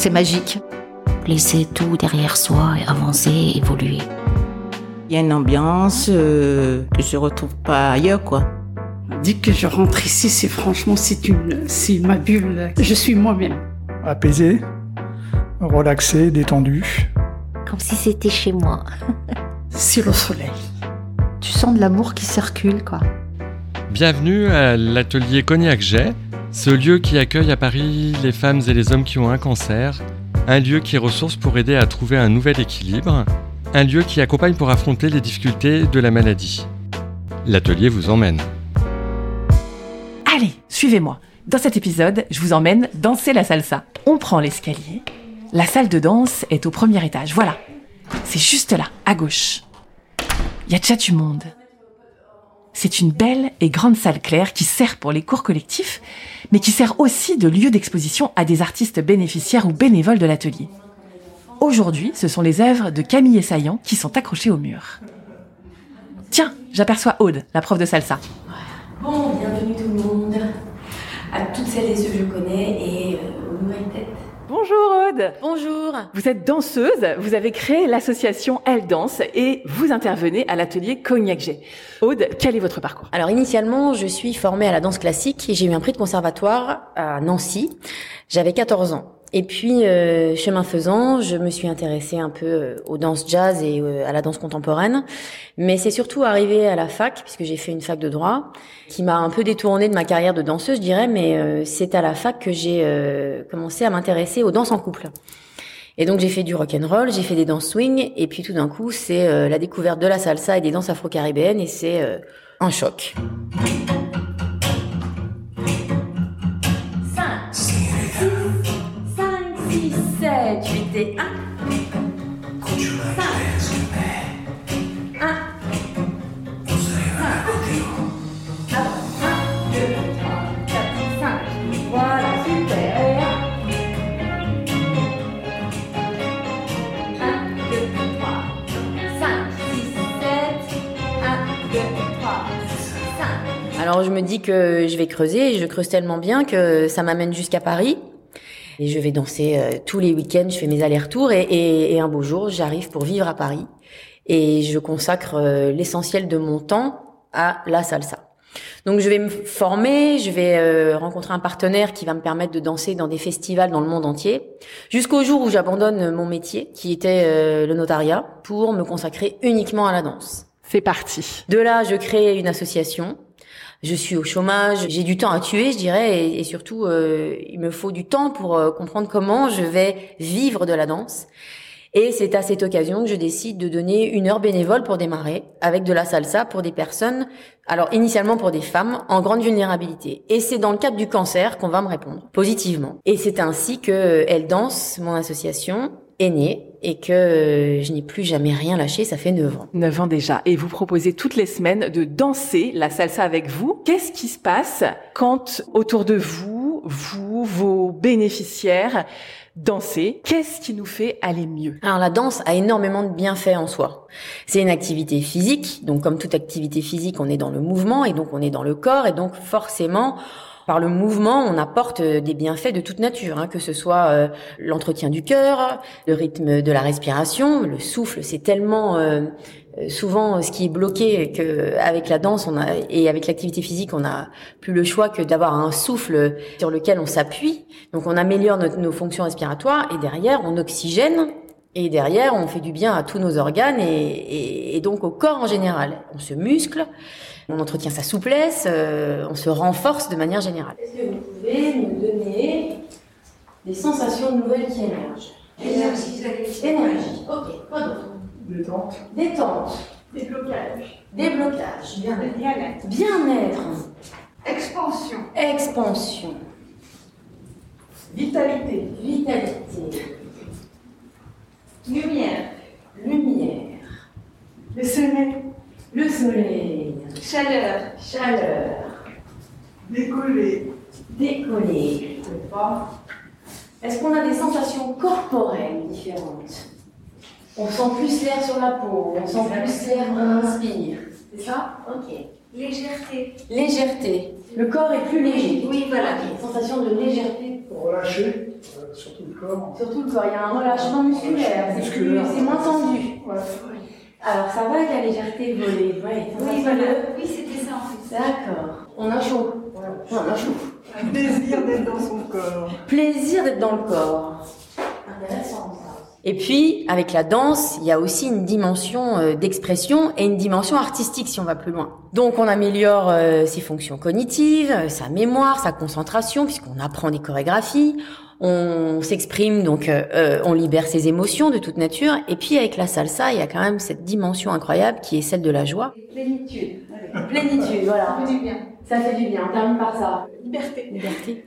C'est magique. Laisser tout derrière soi et avancer, évoluer. Il y a une ambiance euh, que je retrouve pas ailleurs, quoi. Dès que je rentre ici, c'est franchement, c'est une, c'est ma bulle. Je suis moi-même. apaisé, relaxé, détendu. Comme si c'était chez moi. C'est le soleil. Tu sens de l'amour qui circule, quoi. Bienvenue à l'atelier Cognac Jet, ce lieu qui accueille à Paris les femmes et les hommes qui ont un cancer, un lieu qui ressource pour aider à trouver un nouvel équilibre, un lieu qui accompagne pour affronter les difficultés de la maladie. L'atelier vous emmène. Allez, suivez-moi. Dans cet épisode, je vous emmène danser la salsa. On prend l'escalier. La salle de danse est au premier étage. Voilà. C'est juste là, à gauche. Il y a du monde. C'est une belle et grande salle claire qui sert pour les cours collectifs, mais qui sert aussi de lieu d'exposition à des artistes bénéficiaires ou bénévoles de l'atelier. Aujourd'hui, ce sont les œuvres de Camille Saillant qui sont accrochées au mur. Tiens, j'aperçois Aude, la prof de salsa. Bon, bienvenue tout le monde, à toutes celles et ceux que je connais et euh, aux nouvelles têtes. Bonjour Aude Bonjour Vous êtes danseuse, vous avez créé l'association Elle Danse et vous intervenez à l'atelier Cognac G. Aude, quel est votre parcours? Alors initialement, je suis formée à la danse classique et j'ai eu un prix de conservatoire à Nancy. J'avais 14 ans. Et puis, euh, chemin faisant, je me suis intéressée un peu euh, aux danses jazz et euh, à la danse contemporaine. Mais c'est surtout arrivé à la fac, puisque j'ai fait une fac de droit, qui m'a un peu détournée de ma carrière de danseuse, je dirais, mais euh, c'est à la fac que j'ai euh, commencé à m'intéresser aux danses en couple. Et donc j'ai fait du rock and roll, j'ai fait des danses swing, et puis tout d'un coup, c'est la découverte de la salsa et des danses afro-caribéennes, et c'est un choc. 7, 8 et 1. 5, 1, 5. Voilà, super. 1, 2, 3, 5, 6, 7. 1, 2, 3, 5. Alors je me dis que je vais creuser et je creuse tellement bien que ça m'amène jusqu'à Paris. Et je vais danser euh, tous les week-ends, je fais mes allers-retours et, et- et un beau jour, j'arrive pour vivre à Paris et je consacre euh, l'essentiel de mon temps à la salsa. Donc je vais me former, je vais euh, rencontrer un partenaire qui va me permettre de danser dans des festivals dans le monde entier, jusqu'au jour où j'abandonne mon métier, qui était euh, le notariat, pour me consacrer uniquement à la danse. C'est parti. De là, je crée une association. Je suis au chômage, j'ai du temps à tuer, je dirais, et, surtout, euh, il me faut du temps pour euh, comprendre comment je vais vivre de la danse. Et c'est à cette occasion que je décide de donner une heure bénévole pour démarrer avec de la salsa pour des personnes, alors initialement pour des femmes en grande vulnérabilité. Et c'est dans le cadre du cancer qu'on va me répondre positivement. Et c'est ainsi que euh, Elle Danse, mon association, est née et que euh, je n'ai plus jamais rien lâché, ça fait 9 ans. 9 ans déjà. Et vous proposez toutes les semaines de danser la salsa avec vous. Qu'est-ce qui se passe quand autour de vous, vous, vos bénéficiaires, dansez? Qu'est-ce qui nous fait aller mieux? Alors la danse a énormément de bienfaits en soi. C'est une activité physique, donc comme toute activité physique, on est dans le mouvement et donc on est dans le corps et donc forcément par le mouvement, on apporte euh, des bienfaits de toute nature, hein, que ce soit euh, l'entretien du cœur, le rythme de la respiration, le souffle. C'est tellement euh, euh, souvent ce qui est bloqué que avec la danse, on a et avec l'activité physique, on n'a plus le choix que d'avoir un souffle sur lequel on s'appuie. Donc on améliore nos fonctions respiratoires et derrière on oxygène et derrière, on fait du bien à tous nos organes et, et- et donc au corps en général. On se muscle, on entretient sa souplesse, euh, on se renforce de manière générale. Est-ce que vous pouvez nous donner des sensations nouvelles qui émergent? Énergie. Énergie. Ok. Quoi d'autre? Détente. Détente. Déblocage. Déblocage. Bien-être. Bien-être. Expansion. Expansion. Vitalité. Vitalité. Lumière. Lumière. Le soleil. Le soleil. Chaleur. Chaleur. Décollé. Décollé. Est-ce qu'on a des sensations corporelles différentes? On sent plus l'air sur la peau, on sent plus l'air qu'on inspire. C'est ça? Ok. Légèreté. Légèreté. Le corps est plus léger. Oui, voilà. Ok. Sensation de légèreté. Relâché, surtout le corps. Surtout le corps, il y a un relâchement musculaire. C'est musculaire. plus- c'est moins tendu. Alors ça va avec la légèreté volée. Ouais, Oui, voilà. Oui, c'était ça en fait. D'accord. On a chaud. On a chaud. Un désir d'être dans son corps. Plaisir d'être dans le corps. Intéressant ça. Et puis, avec la danse, il y a aussi une dimension euh, d'expression et une dimension artistique si on va plus loin. Donc, on améliore euh, ses fonctions cognitives, euh, sa mémoire, sa concentration, puisqu'on apprend des chorégraphies. On s'exprime, donc euh, on libère ses émotions de toute nature. Et puis, avec la salsa, il y a quand même cette dimension incroyable qui est celle de la joie. Plénitude. Plénitude, voilà. Ça fait du bien. Ça fait du bien. On termine par ça. Liberté. Liberté.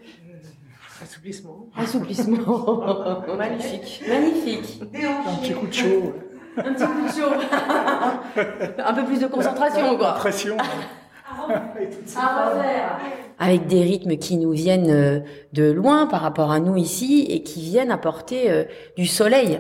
Assouplissement. Assouplissement. Magnifique. Magnifique. Un petit coup de chaud. Un petit coup de chaud. Un peu plus de concentration, quoi. Pression. À refaire. Avec des rythmes qui nous viennent euh, de loin par rapport à nous ici et qui viennent apporter euh, du soleil.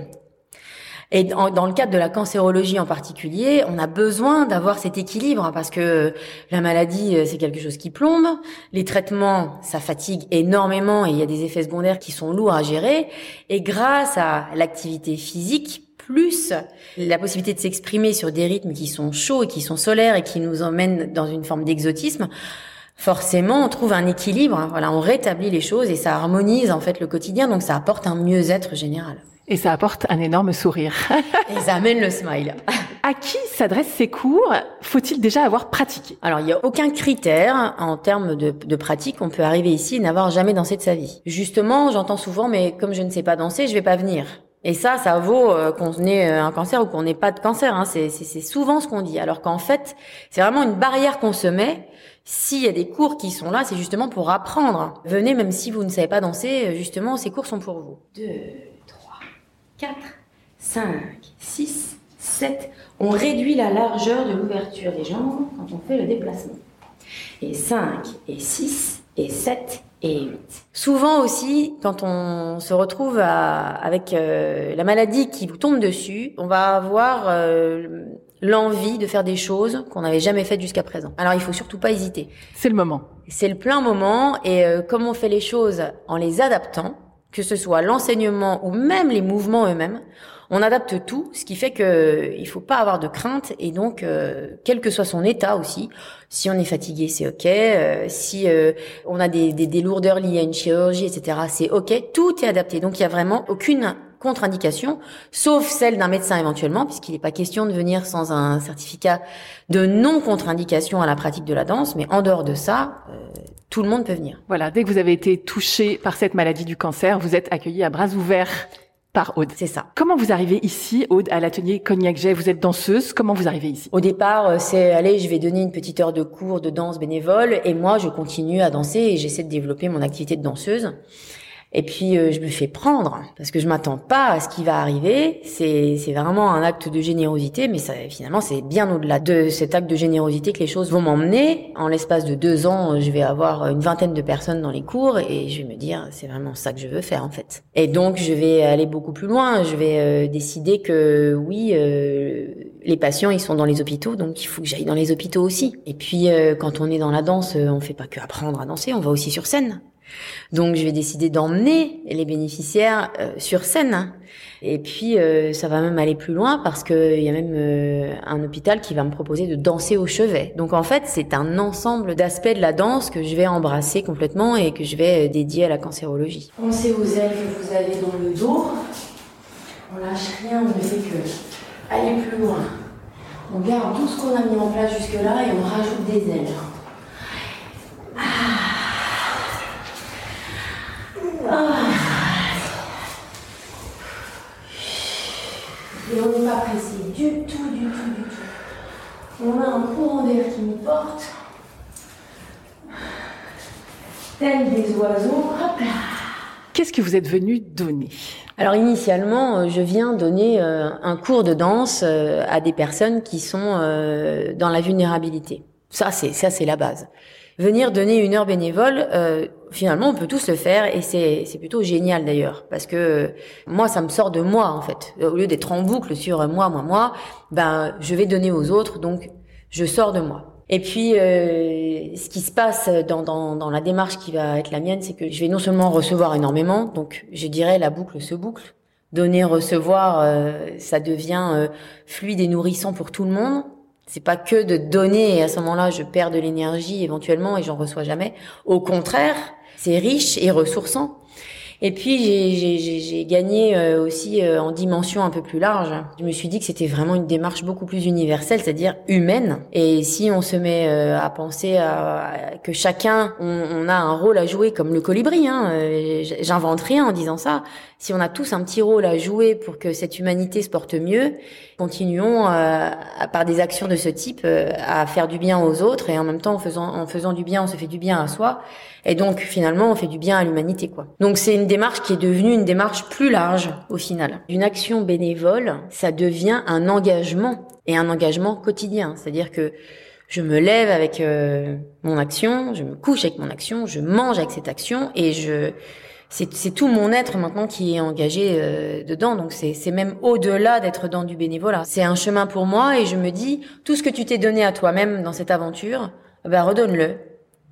Et dans, le cadre de la cancérologie en particulier, on a besoin d'avoir cet équilibre hein, parce que la maladie, euh, c'est quelque chose qui plombe. Les traitements, ça fatigue énormément et il y a des effets secondaires qui sont lourds à gérer. Et grâce à l'activité physique, plus la possibilité de s'exprimer sur des rythmes qui sont chauds et qui sont solaires et qui nous emmènent dans une forme d'exotisme, forcément, on trouve un équilibre. hein. Voilà, on rétablit les choses et ça harmonise en fait le quotidien, donc ça apporte un mieux-être général. Et ça apporte un énorme sourire. Et ça amène le smile. à qui s'adressent ces cours Faut-il déjà avoir pratiqué? Alors, il n'y a aucun critère en termes de, de pratique. On peut arriver ici et n'avoir jamais dansé de sa vie. Justement, j'entends souvent, mais comme je ne sais pas danser, je vais pas venir. Et ça, ça vaut euh, qu'on ait euh, un cancer ou qu'on n'ait pas de cancer. Hein. C'est souvent ce qu'on dit. Alors qu'en fait, c'est vraiment une barrière qu'on se met. S'il y a des cours qui sont là, c'est justement pour apprendre. Venez, même si vous ne savez pas danser, euh, justement, ces cours sont pour vous. 2, 3, 4, 5, 6, 7. On réduit la largeur de l'ouverture des jambes quand on fait le déplacement. Et 5, et 6, et 7, et 8. Souvent aussi, quand on se retrouve à- avec euh, la maladie qui vous tombe dessus, on va avoir euh, l'envie de faire des choses qu'on n'avait jamais faites jusqu'à présent. Alors il faut surtout pas hésiter. C'est le moment. C'est le plein moment et euh, comme on fait les choses en les adaptant, que ce soit l'enseignement ou même les mouvements eux-mêmes, on adapte tout, ce qui fait que euh, il faut pas avoir de crainte et donc euh, quel que soit son état aussi, si on est fatigué c'est ok, euh, si on a des, des, des lourdeurs liées à une chirurgie etc c'est ok, tout est adapté. Donc il y a vraiment aucune contre-indication, sauf celle d'un médecin éventuellement, puisqu'il n'est pas question de venir sans un certificat de non-contre-indication à la pratique de la danse, mais en dehors de ça, euh, tout le monde peut venir. Voilà, dès que vous avez été touché par cette maladie du cancer, vous êtes accueilli à bras ouverts par Aude. C'est ça. Comment vous arrivez ici, Aude, à l'atelier Cognac Jet Vous êtes danseuse. Comment vous arrivez ici? Au départ, euh, c'est allez, je vais donner une petite heure de cours de danse bénévole et moi, je continue à danser et j'essaie de développer mon activité de danseuse. Et puis euh, je me fais prendre parce que je m'attends pas à ce qui va arriver. C'est vraiment un acte de générosité, mais ça, finalement c'est bien au-delà de cet acte de générosité que les choses vont m'emmener. En l'espace de deux ans, je vais avoir une vingtaine de personnes dans les cours et je vais me dire c'est vraiment ça que je veux faire en fait. Et donc je vais aller beaucoup plus loin. Je vais euh, décider que oui, euh, les patients ils sont dans les hôpitaux, donc il faut que j'aille dans les hôpitaux aussi. Et puis euh, quand on est dans la danse, euh, on fait pas que apprendre à danser, on va aussi sur scène. Donc je vais décider d'emmener les bénéficiaires euh, sur scène. Et puis euh, ça va même aller plus loin parce qu'il y a même euh, un hôpital qui va me proposer de danser au chevet. Donc en fait c'est un ensemble d'aspects de la danse que je vais embrasser complètement et que je vais dédier à la cancérologie. Pensez aux ailes que vous avez dans le dos. On lâche rien, on ne fait que aller plus loin. On garde tout ce qu'on a mis en place jusque-là et on rajoute des ailes. Et on n'est pas pressé du tout, du tout, du tout. On a un courant d'air qui nous porte. Tel des oiseaux. Hop là. qu'est-ce que vous êtes venu donner? Alors initialement, euh, je viens donner euh, un cours de danse euh, à des personnes qui sont dans la vulnérabilité. Ça, c'est ça, c'est la base. Venir donner une heure bénévole, euh, finalement, on peut tous le faire et c'est c'est plutôt génial d'ailleurs parce que euh, moi, ça me sort de moi en fait. Au lieu d'être en boucle sur euh, moi, moi, moi, ben je vais donner aux autres, donc je sors de moi. Et puis, euh, ce qui se passe dans, dans, dans la démarche qui va être la mienne, c'est que je vais non seulement recevoir énormément, donc je dirais la boucle se boucle. Donner, recevoir, euh, ça devient euh, fluide et nourrissant pour tout le monde. C'est pas que de donner et à ce moment-là, je perds de l'énergie éventuellement et j'en reçois jamais. Au contraire, c'est riche et ressourçant. Et puis j'ai- gagné euh, aussi euh, en dimension un peu plus large. Je me suis dit que c'était vraiment une démarche beaucoup plus universelle, c'est-à-dire humaine. Et si on se met euh, à penser à, que chacun, on, on a un rôle à jouer comme le colibri, hein, j'invente rien en disant ça. Si on a tous un petit rôle à jouer pour que cette humanité se porte mieux, continuons euh, par des actions de ce type euh, à faire du bien aux autres et en même temps en faisant en faisant du bien, on se fait du bien à soi. Et donc finalement, on fait du bien à l'humanité, quoi. Donc c'est une démarche qui est devenue une démarche plus large au final. Une action bénévole, ça devient un engagement et un engagement quotidien. C'est-à-dire que je me lève avec euh, mon action, je me couche avec mon action, je mange avec cette action et je c'est c'est tout mon être maintenant qui est engagé euh, dedans. Donc c'est c'est même au-delà d'être dans du bénévolat. C'est un chemin pour moi et je me dis tout ce que tu t'es donné à toi-même dans cette aventure, bah redonne-le.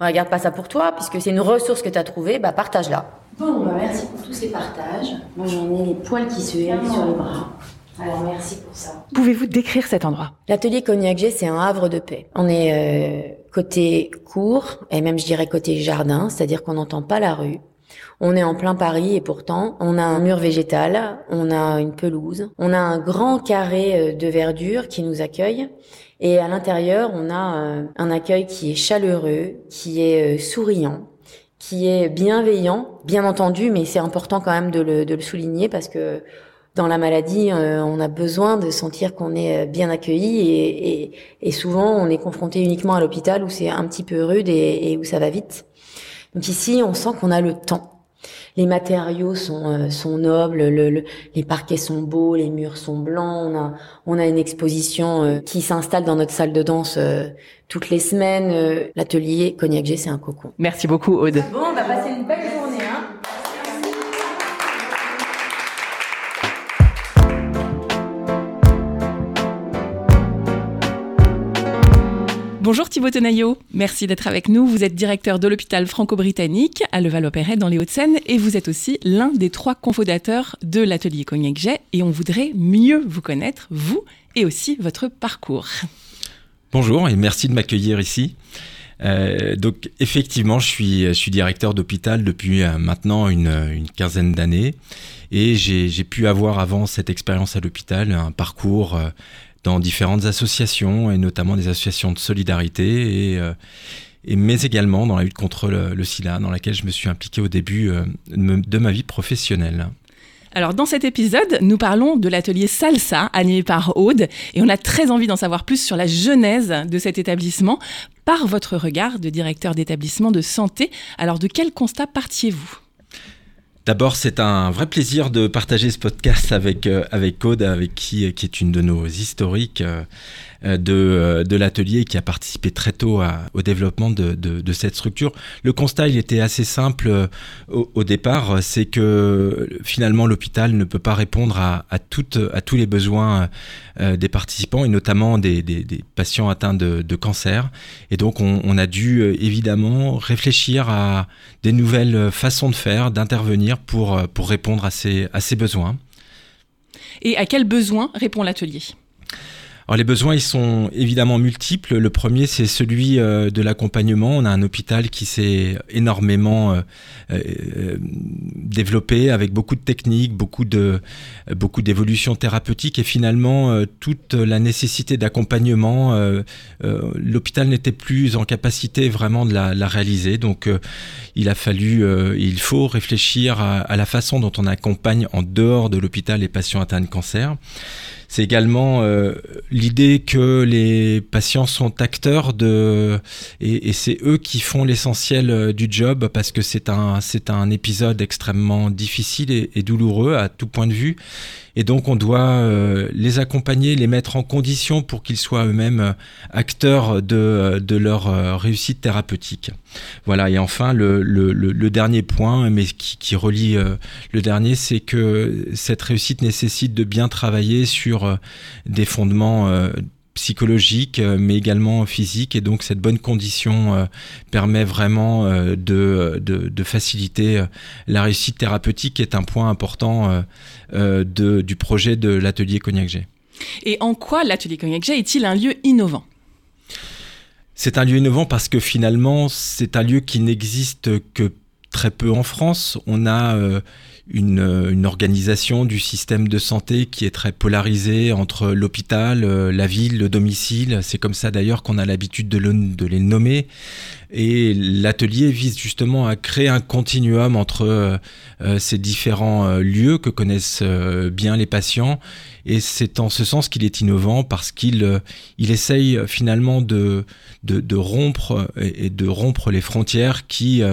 Regarde pas ça pour toi puisque c'est une ressource que tu as trouvée, bah partage-la. Bon, bah merci pour tous ces partages. Moi j'en ai les poils qui se hérissent sur les bras. Alors merci pour ça. Pouvez-vous décrire cet endroit? L'atelier Cognac G, c'est un havre de paix. On est euh, côté cour et même je dirais côté jardin, c'est-à-dire qu'on n'entend pas la rue. On est en plein Paris et pourtant on a un mur végétal, on a une pelouse, on a un grand carré euh, de verdure qui nous accueille et à l'intérieur on a euh, un accueil qui est chaleureux, qui est euh, souriant, qui est bienveillant, bien entendu, mais c'est important quand même de le, de le souligner parce que dans la maladie, on a besoin de sentir qu'on est bien accueilli et, et, souvent on est confronté uniquement à l'hôpital où c'est un petit peu rude et où ça va vite. Donc ici, on sent qu'on a le temps. Les matériaux sont, euh, sont nobles, le, le- les parquets sont beaux, les murs sont blancs. On a, on a une exposition euh, qui s'installe dans notre salle de danse euh, toutes les semaines. Euh, L'atelier Cognac G, c'est un cocon. Merci beaucoup, Aude. Bon, on va passer une belle Bonjour Thibaut Tenaillot, merci d'être avec nous. Vous êtes directeur de l'hôpital franco-britannique à Leval-Opéret dans les Hauts-de-Seine et vous êtes aussi l'un des trois cofondateurs de l'atelier Cognac Jet et on voudrait mieux vous connaître, vous et aussi votre parcours. Bonjour et merci de m'accueillir ici. Euh, donc effectivement, je suis, directeur d'hôpital depuis euh, maintenant une, quinzaine d'années et j'ai j'ai pu avoir avant cette expérience à l'hôpital un parcours euh, dans différentes associations et notamment des associations de solidarité et, euh, et mais également dans la lutte contre le, le sida dans laquelle je me suis impliqué au début euh, de ma vie professionnelle. Alors dans cet épisode, nous parlons de l'atelier Salsa animé par Aude et on a très envie d'en savoir plus sur la genèse de cet établissement par votre regard de directeur d'établissement de santé. Alors de quel constat partiez-vous? D'abord, c'est un vrai plaisir de partager ce podcast avec, euh, avec avec qui, qui est une de nos historiques euh, euh, de, euh, de l'atelier qui a participé très tôt au développement de, de- cette structure. Le constat, il était assez simple euh, au, départ, euh, c'est que euh, finalement l'hôpital ne peut pas répondre à, toutes, à tous les besoins euh, des participants et notamment des, des- patients atteints de, cancer. Et donc on, a dû euh, évidemment réfléchir à des nouvelles euh, façons de faire, d'intervenir pour, euh, répondre à ces, à ces besoins. Et à quel besoin répond l'atelier? Alors les besoins, ils sont évidemment multiples. Le premier, c'est celui euh, de l'accompagnement. On a un hôpital qui s'est énormément euh, euh, développé avec beaucoup de techniques, beaucoup de beaucoup d'évolutions thérapeutiques et finalement toute la nécessité d'accompagnement. L'hôpital n'était plus en capacité vraiment de la, réaliser. Donc il a fallu, il faut réfléchir à la façon dont on accompagne en dehors de l'hôpital les patients atteints de cancer. C'est également euh, l'idée que les patients sont acteurs de et, c'est eux qui font l'essentiel euh, du job parce que c'est un c'est un épisode extrêmement difficile et, et douloureux à tout point de vue et donc on doit euh, les accompagner, les mettre en condition pour qu'ils soient eux-mêmes euh, acteurs de, de leur euh, réussite thérapeutique. Voilà, et enfin le, le, le, dernier point, mais qui, qui relie euh, le dernier, c'est que cette réussite nécessite de bien travailler sur euh, des fondements psychologiques, euh, mais également physiques, et donc cette bonne condition euh, permet vraiment euh, de, de, de faciliter la réussite thérapeutique, qui est un point important euh, de, du projet de l'atelier Cognac G. Et en quoi l'atelier Cognac G est-il un lieu innovant? C'est un lieu innovant parce que finalement, c'est un lieu qui n'existe que très peu en France. On a une, euh, une organisation du système de santé qui est très polarisée entre l'hôpital, euh, la ville, le domicile. C'est comme ça d'ailleurs qu'on a l'habitude de les nommer. Et l'atelier vise justement à créer un continuum entre euh, euh, ces différents euh, lieux que connaissent bien les patients. Et c'est en ce sens qu'il est innovant parce qu'il il essaye finalement de, de, rompre et, de rompre les frontières qui,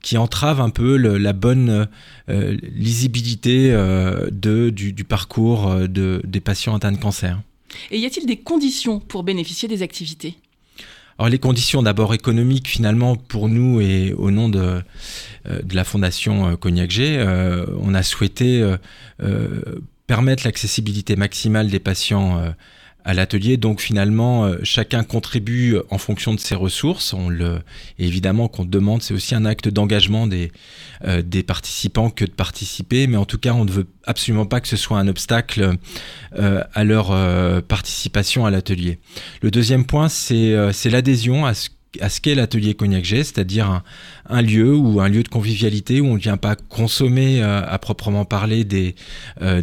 qui entravent un peu la bonne lisibilité de, du, du parcours de, des patients atteints de cancer. Et y a-t-il des conditions pour bénéficier des activités? Alors les conditions d'abord économiques finalement pour nous et au nom de, euh, de la fondation euh, Cognac G, euh, on a souhaité permettre l'accessibilité maximale des patients à l'atelier. Donc finalement, euh, chacun contribue en fonction de ses ressources. On le, évidemment qu'on demande, c'est aussi un acte d'engagement des, euh, des participants que de participer. Mais en tout cas, on ne veut absolument pas que ce soit un obstacle euh, à leur participation à l'atelier. Le deuxième point, c'est l'adhésion à ce à ce qu'est l'atelier Cognac G, c'est-à-dire un, lieu ou un lieu de convivialité où on ne vient pas consommer euh, à proprement parler des, euh,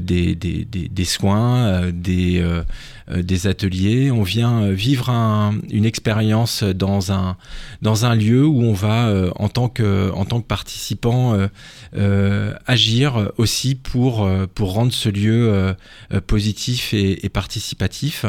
soins, euh, des, ateliers. On vient vivre un- une expérience dans un, lieu où on va, en, tant que, en tant que participant, agir aussi pour, rendre ce lieu positif et participatif.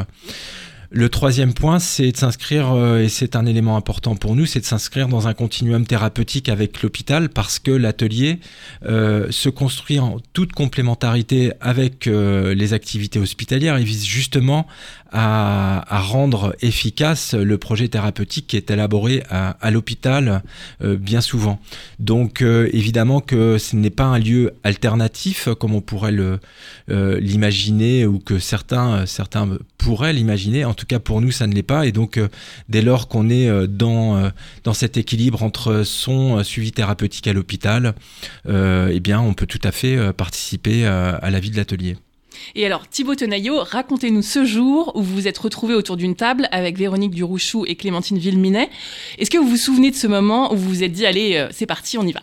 Le troisième point, c'est de s'inscrire, euh, et c'est un élément important pour nous, c'est de s'inscrire dans un continuum thérapeutique avec l'hôpital parce que l'atelier euh, se construit en toute complémentarité avec euh, les activités hospitalières et vise justement à, à rendre efficace le projet thérapeutique qui est élaboré à, à l'hôpital euh, bien souvent. Donc euh, évidemment que ce n'est pas un lieu alternatif comme on pourrait euh, l'imaginer ou que certains, euh, certains pourraient l'imaginer. En tout cas pour nous ça ne l'est pas et donc euh, dès lors qu'on est euh, dans, euh, dans cet équilibre entre son euh, suivi thérapeutique à l'hôpital, euh, eh bien on peut tout à fait euh, participer euh, à la vie de l'atelier. Et alors, Thibaut Tenaillot, racontez-nous ce jour où vous vous êtes retrouvés autour d'une table avec Véronique Durouchou et Clémentine Villeminet. Est-ce que vous vous souvenez de ce moment où vous vous êtes dit, allez, euh, c'est parti, on y va?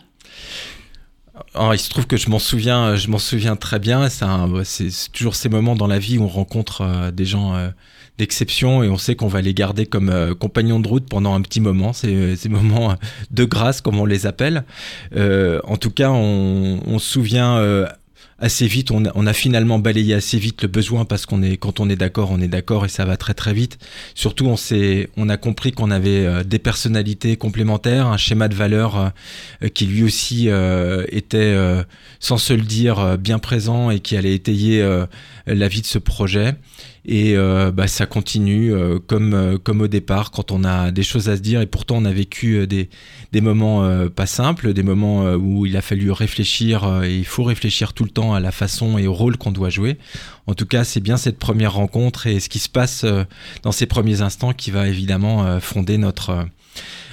Alors, il se trouve que je m'en souviens, je m'en souviens très bien. C'est toujours ces moments dans la vie où on rencontre euh, des gens euh, d'exception et on sait qu'on va les garder comme compagnons de route pendant un petit moment. Euh, ces moments de grâce, comme on les appelle. En tout cas, on se souvient. Assez vite, on a, finalement balayé assez vite le besoin parce qu'on est, quand on est d'accord, on est d'accord et ça va très très vite. Surtout, on s'est, on a compris qu'on avait euh, des personnalités complémentaires, un schéma de valeur euh, qui lui aussi euh, était, sans se le dire, bien présent et qui allait étayer la vie de ce projet. Et euh, bah, ça continue euh, comme, euh, comme au départ quand on a des choses à se dire et pourtant on a vécu euh, des, des moments euh, pas simples, des moments euh, où il a fallu réfléchir et il faut réfléchir tout le temps à la façon et au rôle qu'on doit jouer. En tout cas, c'est bien cette première rencontre et ce qui se passe dans ces premiers instants qui va évidemment fonder notre...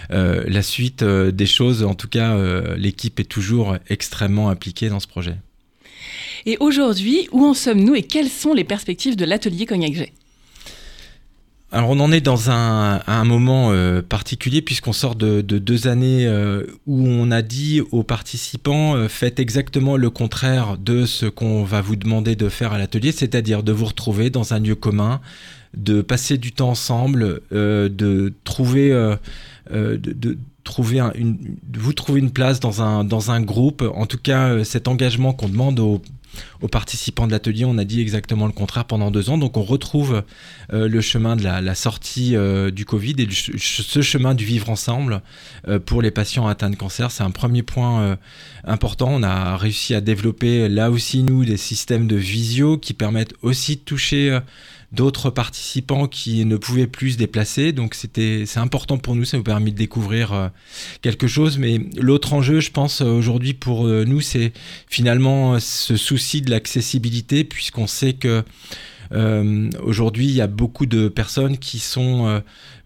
la suite des choses, en tout cas, l'équipe est toujours extrêmement impliquée dans ce projet. Et aujourd'hui, où en sommes-nous et quelles sont les perspectives de l'atelier Cognac G? Alors on en est dans un, moment euh, particulier puisqu'on sort de, de deux années euh, où on a dit aux participants euh, faites exactement le contraire de ce qu'on va vous demander de faire à l'atelier, c'est-à-dire de vous retrouver dans un lieu commun, de passer du temps ensemble, euh, de trouver, de, trouver un- une, vous trouver une place dans un, dans un groupe. En tout cas, cet engagement qu'on demande aux aux participants de l'atelier, on a dit exactement le contraire pendant deux ans. Donc on retrouve euh, le chemin de la, sortie euh, du Covid et ce chemin du vivre ensemble euh, pour les patients atteints de cancer. C'est un premier point important. On a réussi à développer là aussi, nous, des systèmes de visio qui permettent aussi de toucher d'autres participants qui ne pouvaient plus se déplacer. Donc c'était c'est important pour nous, ça nous permet de découvrir euh, quelque chose. Mais l'autre enjeu, je pense aujourd'hui pour euh, nous, c'est finalement ce souci de l'accessibilité, puisqu'on sait que euh, aujourd'hui, il y a beaucoup de personnes qui sont euh,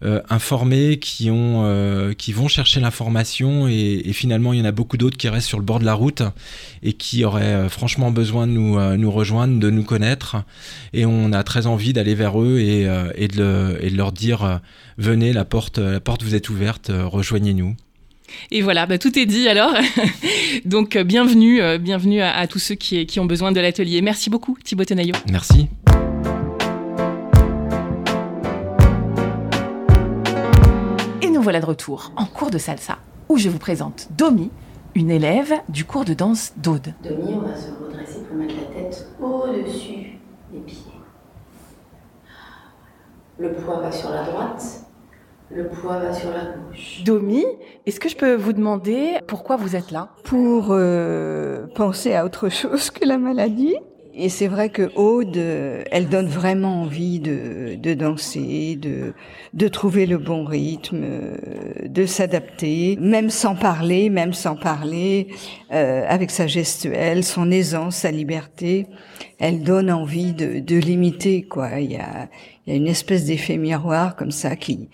euh, informées, qui, ont, qui vont chercher l'information et, finalement, il y en a beaucoup d'autres qui restent sur le bord de la route et qui auraient franchement besoin de nous, nous rejoindre, de nous connaître. Et on a très envie d'aller vers eux et, et, de, et, de, leur dire venez, la porte, la porte vous est ouverte, rejoignez-nous. Et voilà, bah, tout est dit alors. Donc bienvenue, bienvenue à, tous ceux qui, qui, ont besoin de l'atelier. Merci beaucoup Thibaut Tenaillot. Merci. Voilà de retour en cours de salsa, où je vous présente Domi, une élève du cours de danse d'Aude. Domi, on va se redresser pour mettre la tête au-dessus des pieds. Le poids va sur la droite, le poids va sur la gauche. Domi, est-ce que je peux vous demander pourquoi vous êtes là? Pour euh, penser à autre chose que la maladie et c'est vrai que Aude, elle donne vraiment envie de, de danser, de, de trouver le bon rythme, de s'adapter, même sans parler, même sans parler, euh, avec sa gestuelle, son aisance, sa liberté, elle donne envie de, de l'imiter. Quoi, il y a, y a une espèce d'effet miroir comme ça qui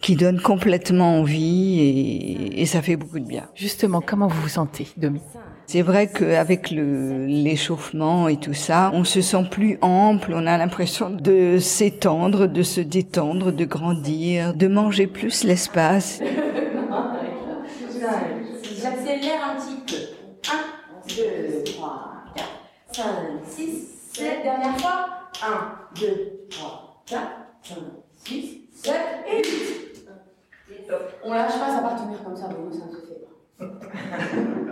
qui donne complètement envie et, et ça fait beaucoup de bien. Justement, comment vous vous sentez, Domi? C'est vrai qu'avec l'échauffement et tout ça, on se sent plus ample, on a l'impression de s'étendre, de se détendre, de grandir, de manger plus l'espace. J'accélère un petit peu. 1, 2, 3, 4, 5, 6, 7. Dernière fois. 1, 2, 3, 4, 5, 6, 7 et 8. On lâche pas, ça va tenir comme ça, mais ça ne se fait pas.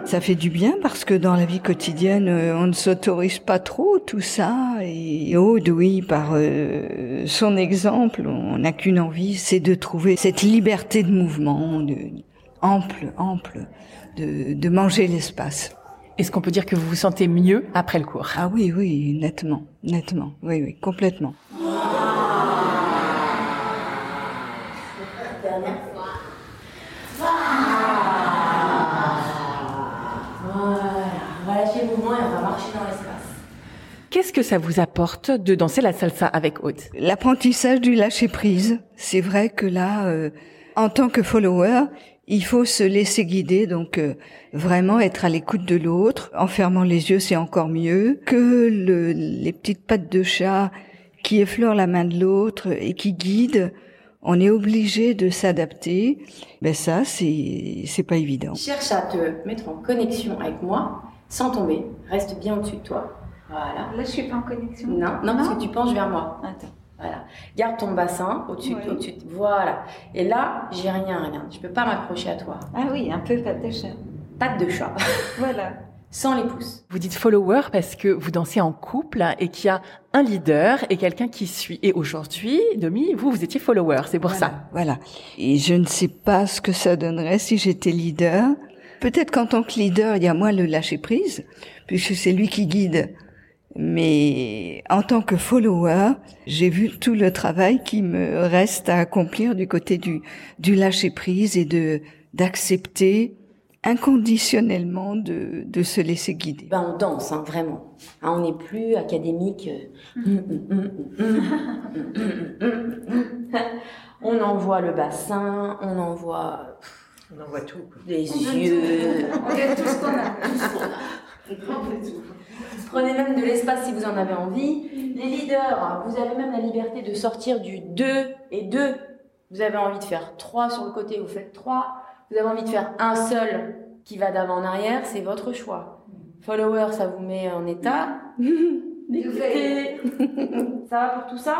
Ça fait du bien parce que dans la vie quotidienne, euh, on ne s'autorise pas trop tout ça. Et Aude, oui, par euh, son exemple, on n'a qu'une envie, c'est de trouver cette liberté de mouvement, de, ample, ample, de, de manger l'espace. Est-ce qu'on peut dire que vous vous sentez mieux après le cours? Ah oui, oui, nettement, nettement, oui, oui, complètement. Qu'est-ce que ça vous apporte de danser la salsa avec Aude? L'apprentissage du lâcher prise. C'est vrai que là, euh, en tant que follower, il faut se laisser guider, donc euh, vraiment être à l'écoute de l'autre. En fermant les yeux, c'est encore mieux que le, les petites pattes de chat qui effleurent la main de l'autre et qui guident. On est obligé de s'adapter. Ben ça, c'est c'est pas évident. Cherche à te mettre en connexion avec moi sans tomber. Reste bien au-dessus de toi. Voilà. Là, je suis pas en connexion. Non, non, parce que tu penches vers moi. Attends. Voilà. Garde ton bassin au-dessus, au-dessus. Voilà. Et là, j'ai rien, rien. Je peux pas m'accrocher à toi. Ah oui, un peu patte de chat. Patte de chat. voilà. Sans les pouces. Vous dites follower parce que vous dansez en couple et qu'il y a un leader et quelqu'un qui suit. Et aujourd'hui, Domi, vous, vous étiez follower, c'est pour ça. Voilà. Et je ne sais pas ce que ça donnerait si j'étais leader. Peut-être qu'en tant que leader, il y a moins le lâcher prise, puisque c'est lui qui guide. Mais en tant que follower, j'ai vu tout le travail qui me reste à accomplir du côté du, du lâcher prise et de d'accepter inconditionnellement de, de se laisser guider. Ben on danse, hein, vraiment. Hein, on n'est plus académique. on envoie le bassin, on envoie... On envoie tout. Les yeux. On fait tout ce qu'on a. Prenez même de l'espace si vous en avez envie. Les leaders, vous avez même la liberté de sortir du 2 et 2. Vous avez envie de faire 3 sur le côté, vous faites 3. Vous avez envie de faire un seul qui va d'avant en arrière, c'est votre choix. Follower, ça vous met en état. ça va pour tout ça?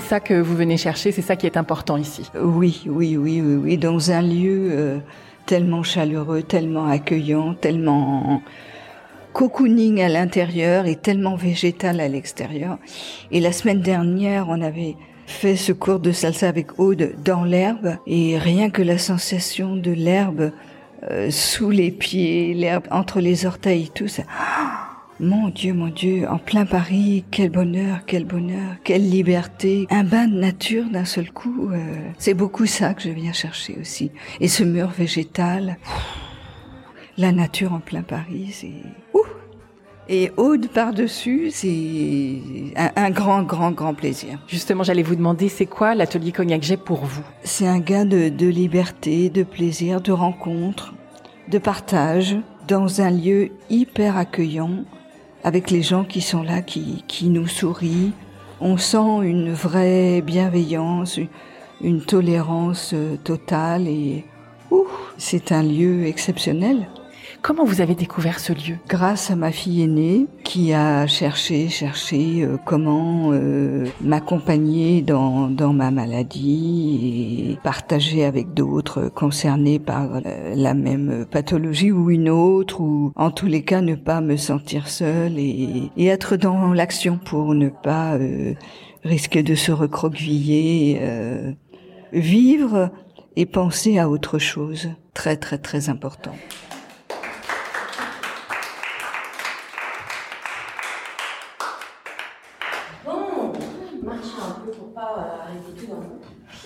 C'est ça que vous venez chercher, c'est ça qui est important ici. Oui, oui, oui, oui, oui, dans un lieu euh, tellement chaleureux, tellement accueillant, tellement cocooning à l'intérieur et tellement végétal à l'extérieur. Et la semaine dernière, on avait fait ce cours de salsa avec Aude dans l'herbe et rien que la sensation de l'herbe euh, sous les pieds, l'herbe entre les orteils, tout ça. Mon Dieu, mon Dieu, en plein Paris, quel bonheur, quel bonheur, quelle liberté. Un bain de nature d'un seul coup, euh, c'est beaucoup ça que je viens chercher aussi. Et ce mur végétal, la nature en plein Paris, c'est... Et Aude par-dessus, c'est un, un, grand, grand, grand plaisir. Justement, j'allais vous demander, c'est quoi l'atelier Cognac Jet pour vous? C'est un gain de, de liberté, de plaisir, de rencontre, de partage, dans un lieu hyper accueillant, avec les gens qui sont là, qui, qui nous sourient. On sent une vraie bienveillance, une tolérance euh, totale et c'est un lieu exceptionnel. Comment vous avez découvert ce lieu Grâce à ma fille aînée qui a cherché, cherché euh, comment euh, m'accompagner dans, dans ma maladie et partager avec d'autres concernés par euh, la même pathologie ou une autre ou en tous les cas ne pas me sentir seule et, et être dans l'action pour ne pas euh, risquer de se recroqueviller, euh, vivre et penser à autre chose. Très très très important.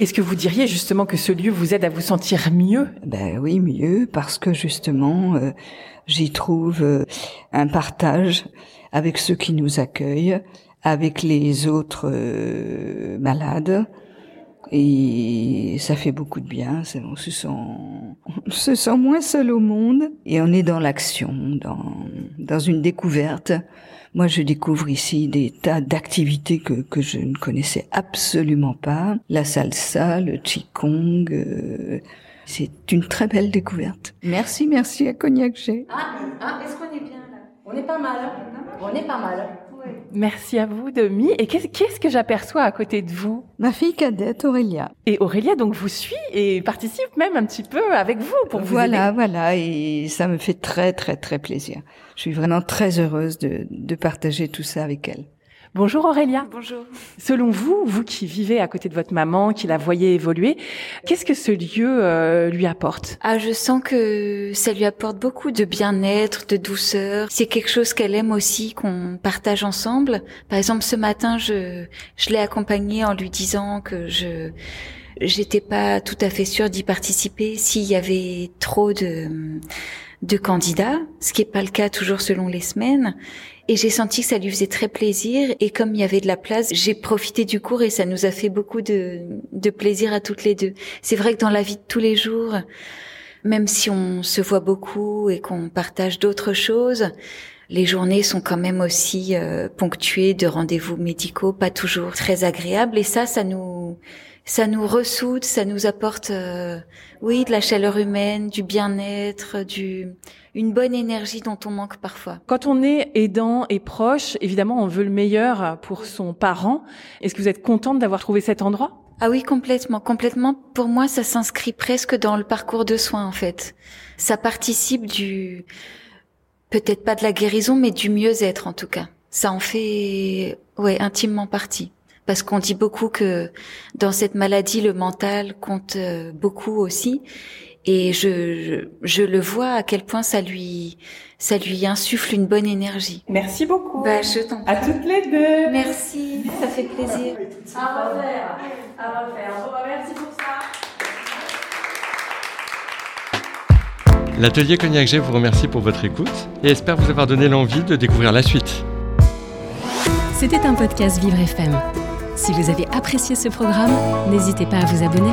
Est-ce que vous diriez justement que ce lieu vous aide à vous sentir mieux? Ben oui, mieux, parce que justement, euh, j'y trouve euh, un partage avec ceux qui nous accueillent, avec les autres euh, malades. Et ça fait beaucoup de bien, on se sent, on se sent moins seul au monde et on est dans l'action, dans, dans une découverte. Moi, je découvre ici des tas d'activités que, que je ne connaissais absolument pas. La salsa, le qigong, euh, c'est une très belle découverte. Merci, merci à Cognac G. Ah, ah est-ce qu'on est bien là? On est pas mal. On est pas mal. Merci à vous, Demi. Et qu'est-ce, que j'aperçois à côté de vous? Ma fille cadette, Aurélia. Et Aurélia, donc, vous suit et participe même un petit peu avec vous pour vous Voilà, aider. voilà. Et ça me fait très, très, très plaisir. Je suis vraiment très heureuse de, de partager tout ça avec elle. Bonjour Aurélia. Bonjour. Selon vous, vous qui vivez à côté de votre maman, qui la voyez évoluer, qu'est-ce que ce lieu euh, lui apporte? Ah, je sens que ça lui apporte beaucoup de bien-être, de douceur. C'est quelque chose qu'elle aime aussi, qu'on partage ensemble. Par exemple, ce matin, je, je l'ai accompagnée en lui disant que je j'étais pas tout à fait sûre d'y participer s'il y avait trop de de candidats, ce qui est pas le cas toujours selon les semaines. Et j'ai senti que ça lui faisait très plaisir. Et comme il y avait de la place, j'ai profité du cours et ça nous a fait beaucoup de, de plaisir à toutes les deux. C'est vrai que dans la vie de tous les jours, même si on se voit beaucoup et qu'on partage d'autres choses, les journées sont quand même aussi euh, ponctuées de rendez-vous médicaux, pas toujours très agréables. Et ça, ça nous, ça nous ressoude, ça nous apporte, euh, oui, de la chaleur humaine, du bien-être, du, une bonne énergie dont on manque parfois. Quand on est aidant et proche, évidemment, on veut le meilleur pour son parent. Est-ce que vous êtes contente d'avoir trouvé cet endroit? Ah oui, complètement, complètement. Pour moi, ça s'inscrit presque dans le parcours de soins, en fait. Ça participe du, peut-être pas de la guérison, mais du mieux-être, en tout cas. Ça en fait, ouais, intimement partie parce qu'on dit beaucoup que dans cette maladie, le mental compte euh, beaucoup aussi. Et je, je, je, le vois à quel point ça lui, ça lui insuffle une bonne énergie. Merci beaucoup. Bah, je t'en À toutes les deux. Merci, ça fait plaisir. À refaire. À refaire. Bon, bah, merci pour ça. L'atelier Cognac G vous remercie pour votre écoute et espère vous avoir donné l'envie de découvrir la suite. C'était un podcast Vivre FM. Si vous avez apprécié ce programme, n'hésitez pas à vous abonner.